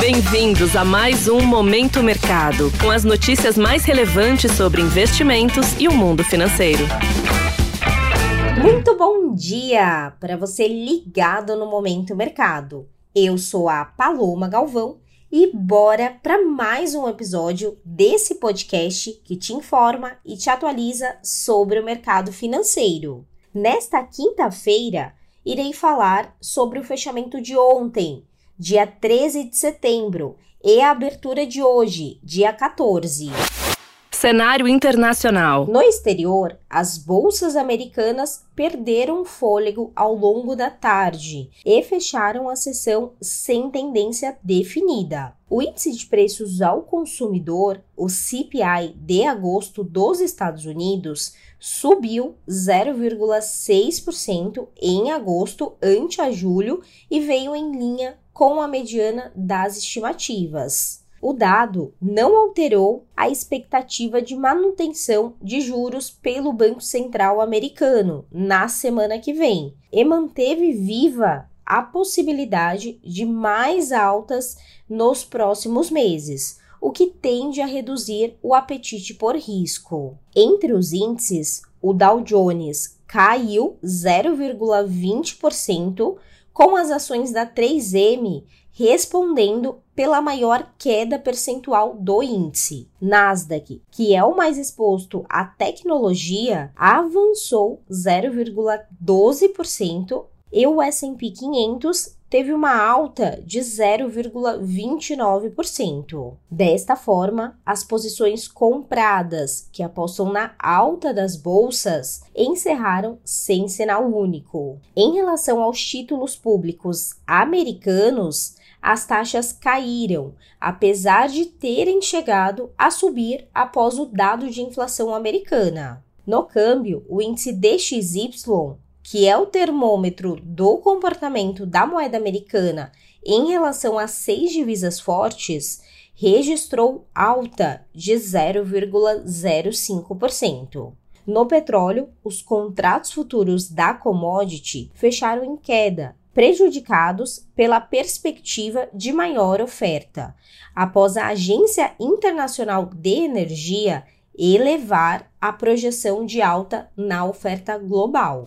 Bem-vindos a mais um Momento Mercado, com as notícias mais relevantes sobre investimentos e o mundo financeiro. Muito bom dia para você ligado no Momento Mercado. Eu sou a Paloma Galvão e bora para mais um episódio desse podcast que te informa e te atualiza sobre o mercado financeiro. Nesta quinta-feira, irei falar sobre o fechamento de ontem, dia 13 de setembro, e a abertura de hoje, dia 14. Cenário internacional. No exterior, as bolsas americanas perderam fôlego ao longo da tarde e fecharam a sessão sem tendência definida. O índice de preços ao consumidor, o CPI de agosto dos Estados Unidos, subiu 0,6% em agosto ante a julho e veio em linha com a mediana das estimativas. O dado não alterou a expectativa de manutenção de juros pelo Banco Central americano na semana que vem e manteve viva a possibilidade de mais altas nos próximos meses, o que tende a reduzir o apetite por risco. Entre os índices, o Dow Jones caiu 0,20%, com as ações da 3M respondendo pela maior queda percentual do índice. Nasdaq, que é o mais exposto à tecnologia, avançou 0,12% e o S&P 500 teve uma alta de 0,29%. Desta forma, as posições compradas, que apostam na alta das bolsas, encerraram sem sinal único. Em relação aos títulos públicos americanos, as taxas caíram, apesar de terem chegado a subir após o dado de inflação americana. No câmbio, o índice DXY, que é o termômetro do comportamento da moeda americana em relação a seis divisas fortes, registrou alta de 0,05%. No petróleo, os contratos futuros da commodity fecharam em queda, prejudicados pela perspectiva de maior oferta, após a Agência Internacional de Energia elevar a projeção de alta na oferta global.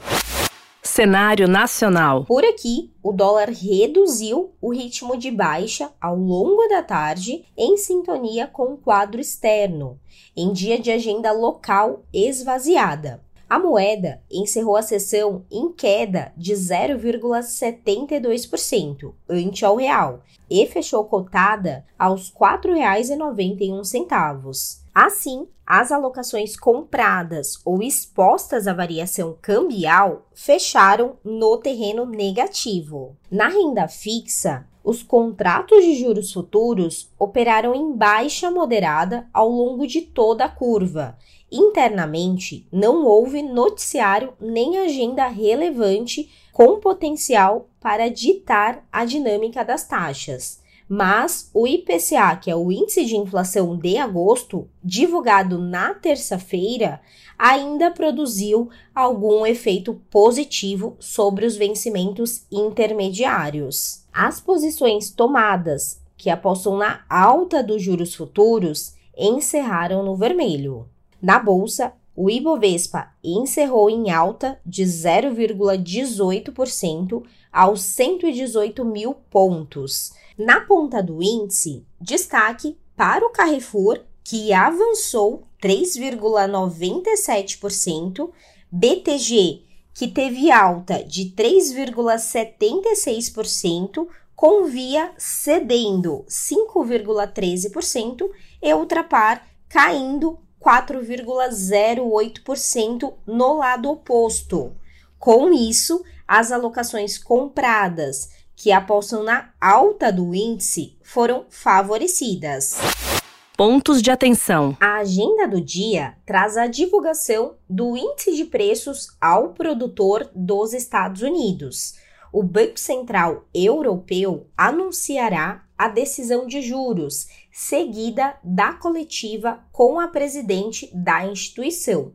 Cenário nacional. Por aqui, o dólar reduziu o ritmo de baixa ao longo da tarde, em sintonia com o quadro externo, em dia de agenda local esvaziada. A moeda encerrou a sessão em queda de 0,72% ante ao real e fechou cotada aos R$ 4,91. Assim, as alocações compradas ou expostas à variação cambial fecharam no terreno negativo. Na renda fixa, os contratos de juros futuros operaram em baixa moderada ao longo de toda a curva Internamente, não houve noticiário nem agenda relevante com potencial para ditar a dinâmica das taxas. Mas o IPCA, que é o índice de inflação de agosto, divulgado na terça-feira, ainda produziu algum efeito positivo sobre os vencimentos intermediários. As posições tomadas, que apostam na alta dos juros futuros, encerraram no vermelho. Na bolsa, o Ibovespa encerrou em alta de 0,18% aos 118 mil pontos. Na ponta do índice, destaque para o Carrefour, que avançou 3,97%, BTG, que teve alta de 3,76%, com Via cedendo 5,13% e Ultrapar caindo 4,08% no lado oposto. Com isso, as alocações compradas que apostam na alta do índice foram favorecidas. Pontos de atenção. A agenda do dia traz a divulgação do índice de preços ao produtor dos Estados Unidos. O Banco Central Europeu anunciará a decisão de juros seguida da coletiva com a presidente da instituição.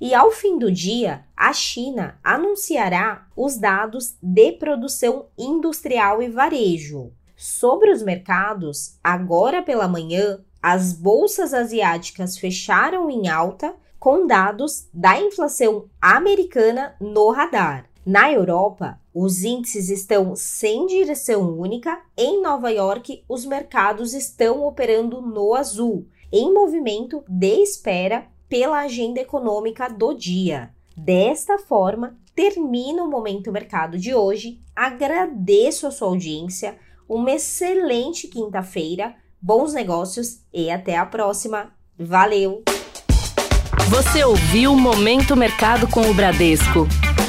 E ao fim do dia, a China anunciará os dados de produção industrial e varejo. Sobre os mercados, agora pela manhã, as bolsas asiáticas fecharam em alta com dados da inflação americana no radar. Na Europa, os índices estão sem direção única. Em Nova York, os mercados estão operando no azul, em movimento de espera pela agenda econômica do dia. Desta forma, termina o Momento Mercado de hoje. Agradeço a sua audiência. Uma excelente quinta-feira, bons negócios e até a próxima. Valeu! Você ouviu Momento Mercado com o Bradesco.